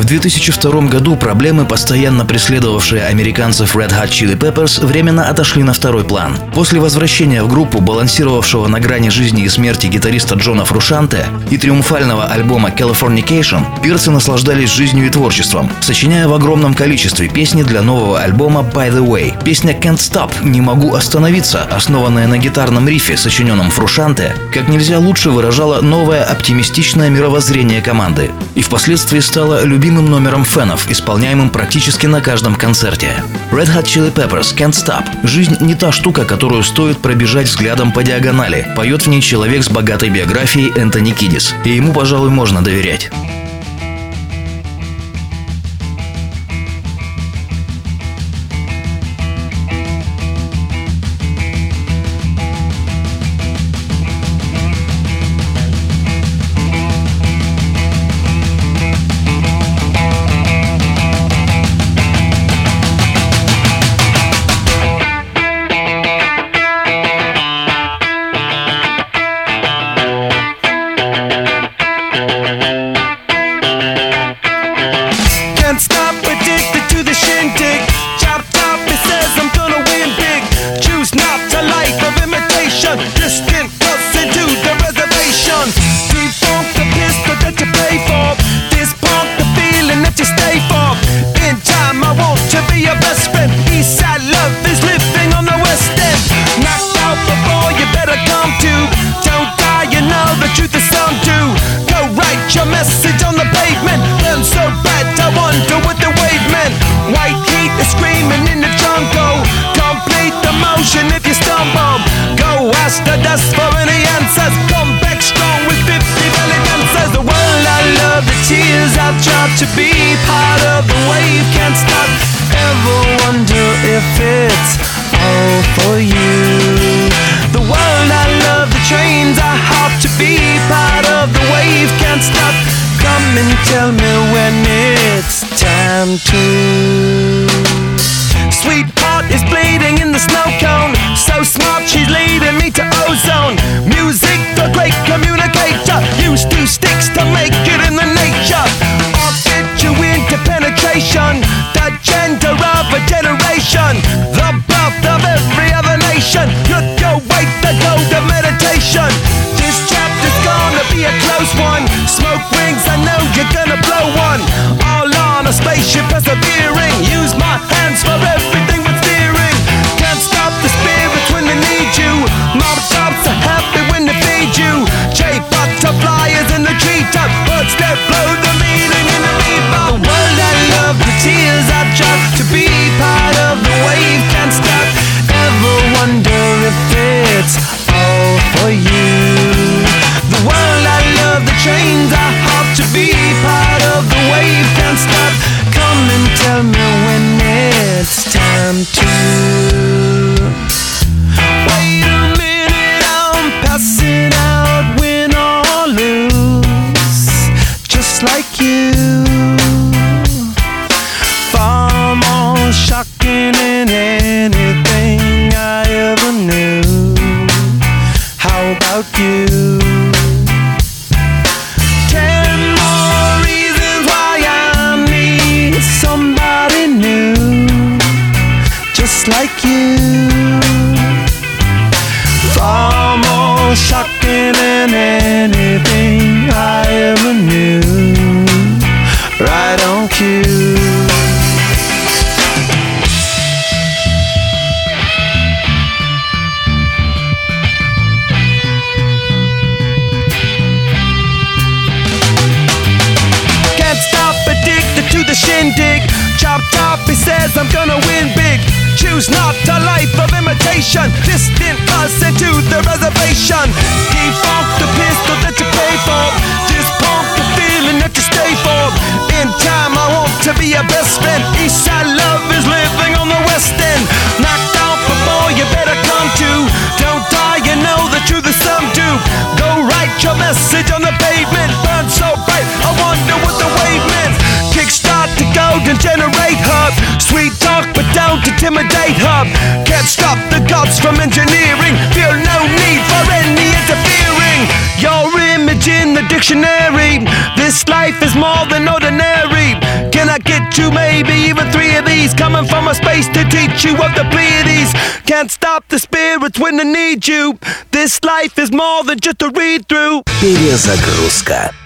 В 2002 году проблемы, постоянно преследовавшие американцев Red Hot Chili Peppers, временно отошли на второй план. После возвращения в группу балансировавшего на грани жизни и смерти гитариста Джона Фрушанте и триумфального альбома Californication, пирцы наслаждались жизнью и творчеством, сочиняя в огромном количестве песни для нового альбома By the Way. Песня Can't Stop «Не могу остановиться», основанная на гитарном рифе, сочиненном Фрушанте, как нельзя лучше выражала новое оптимистичное мировоззрение команды и впоследствии стала любимым любимым номером фенов, исполняемым практически на каждом концерте. Red Hot Chili Peppers Can't Stop. Жизнь не та штука, которую стоит пробежать взглядом по диагонали. Поет в ней человек с богатой биографией Энтони Кидис. И ему, пожалуй, можно доверять. To be part of the wave. Can't stop, ever wonder if it's all for you. The world I love, the trains I hop to be part of the wave. Can't stop, come and tell me when it's time to. Sweetheart is bleeding in the snow cone. The gender of a generation, the like you. Far more shocking than anything I ever knew. Right on cue. Can't stop addicted to the shindig. Chop chop, he says I'm gonna win big choose not a life of imitation. Distant us into intimidate hub. Can't stop the gods from engineering. Feel no need for any interfering. Your image in the dictionary. This life is more than ordinary. Can I get you maybe even three of these? Coming from a space to teach you of the Pleiades. Can't stop the spirits when they need you. This life is more than just a read through. Перезагрузка.